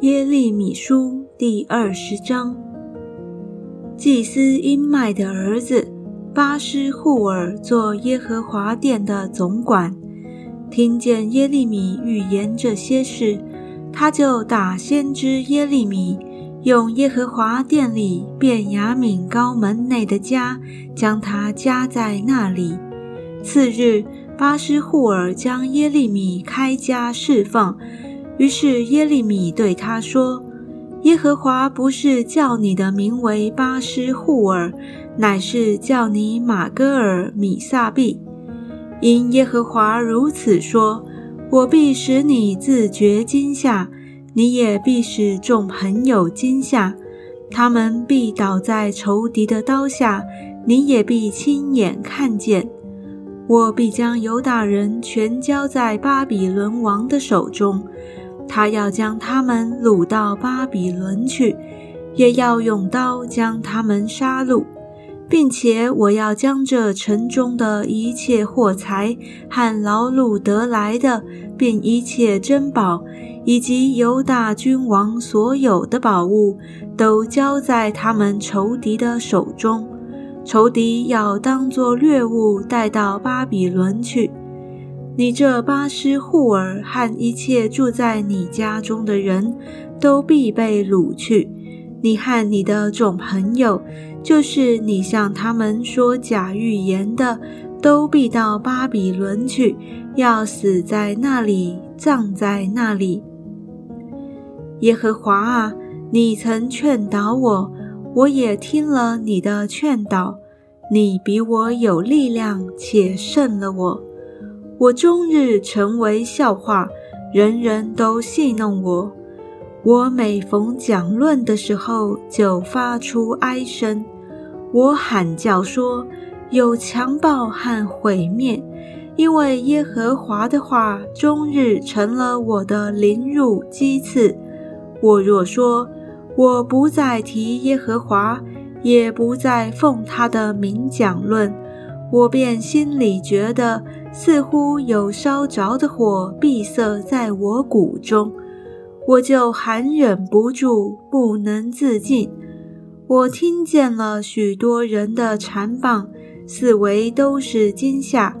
耶利米书第二十章，祭司因麦的儿子巴斯户尔做耶和华殿的总管，听见耶利米预言这些事，他就打先知耶利米，用耶和华殿里便雅悯高门内的家，将他夹在那里。次日，巴施户尔将耶利米开家释放。于是耶利米对他说：“耶和华不是叫你的名为巴施户尔，乃是叫你马戈尔米撒毕。因耶和华如此说：我必使你自觉惊吓，你也必使众朋友惊吓，他们必倒在仇敌的刀下，你也必亲眼看见。我必将犹大人全交在巴比伦王的手中。”他要将他们掳到巴比伦去，也要用刀将他们杀戮，并且我要将这城中的一切货财和劳碌得来的，并一切珍宝，以及犹大君王所有的宝物，都交在他们仇敌的手中。仇敌要当作掠物带到巴比伦去。你这巴施户尔和一切住在你家中的人都必被掳去。你和你的众朋友，就是你向他们说假预言的，都必到巴比伦去，要死在那里，葬在那里。耶和华啊，你曾劝导我，我也听了你的劝导。你比我有力量，且胜了我。我终日成为笑话，人人都戏弄我。我每逢讲论的时候，就发出哀声。我喊叫说：“有强暴和毁灭，因为耶和华的话终日成了我的凌辱讥刺。我若说我不再提耶和华，也不再奉他的名讲论，我便心里觉得。”似乎有烧着的火闭塞在我骨中，我就含忍不住，不能自禁。我听见了许多人的缠棒，四围都是惊吓，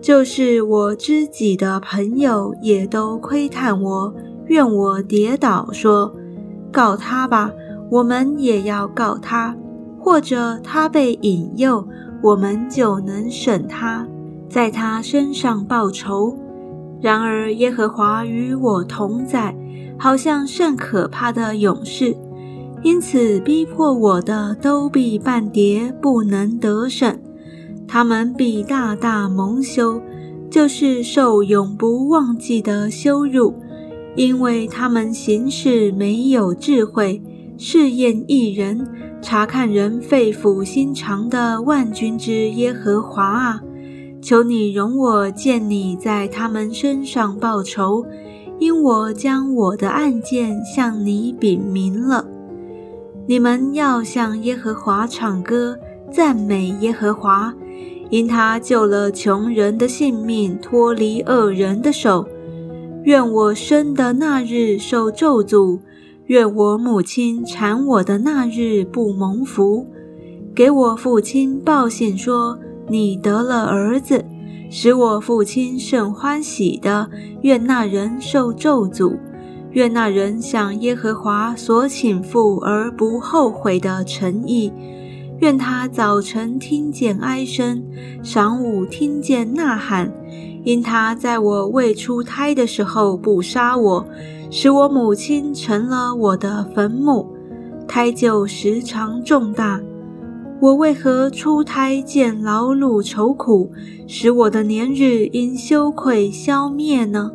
就是我知己的朋友也都窥探我，愿我跌倒，说：“告他吧，我们也要告他；或者他被引诱，我们就能审他。”在他身上报仇。然而耶和华与我同在，好像甚可怕的勇士。因此逼迫我的都必半跌，不能得胜。他们必大大蒙羞，就是受永不忘记的羞辱，因为他们行事没有智慧，试验一人，查看人肺腑心肠的万军之耶和华啊！求你容我见你在他们身上报仇，因我将我的案件向你禀明了。你们要向耶和华唱歌，赞美耶和华，因他救了穷人的性命，脱离恶人的手。愿我生的那日受咒诅，愿我母亲产我的那日不蒙福。给我父亲报信说。你得了儿子，使我父亲甚欢喜的。愿那人受咒诅，愿那人向耶和华所请付而不后悔的诚意。愿他早晨听见哀声，晌午听见呐喊，因他在我未出胎的时候不杀我，使我母亲成了我的坟墓。胎就时常重大。我为何出胎见劳碌愁苦，使我的年日因羞愧消灭呢？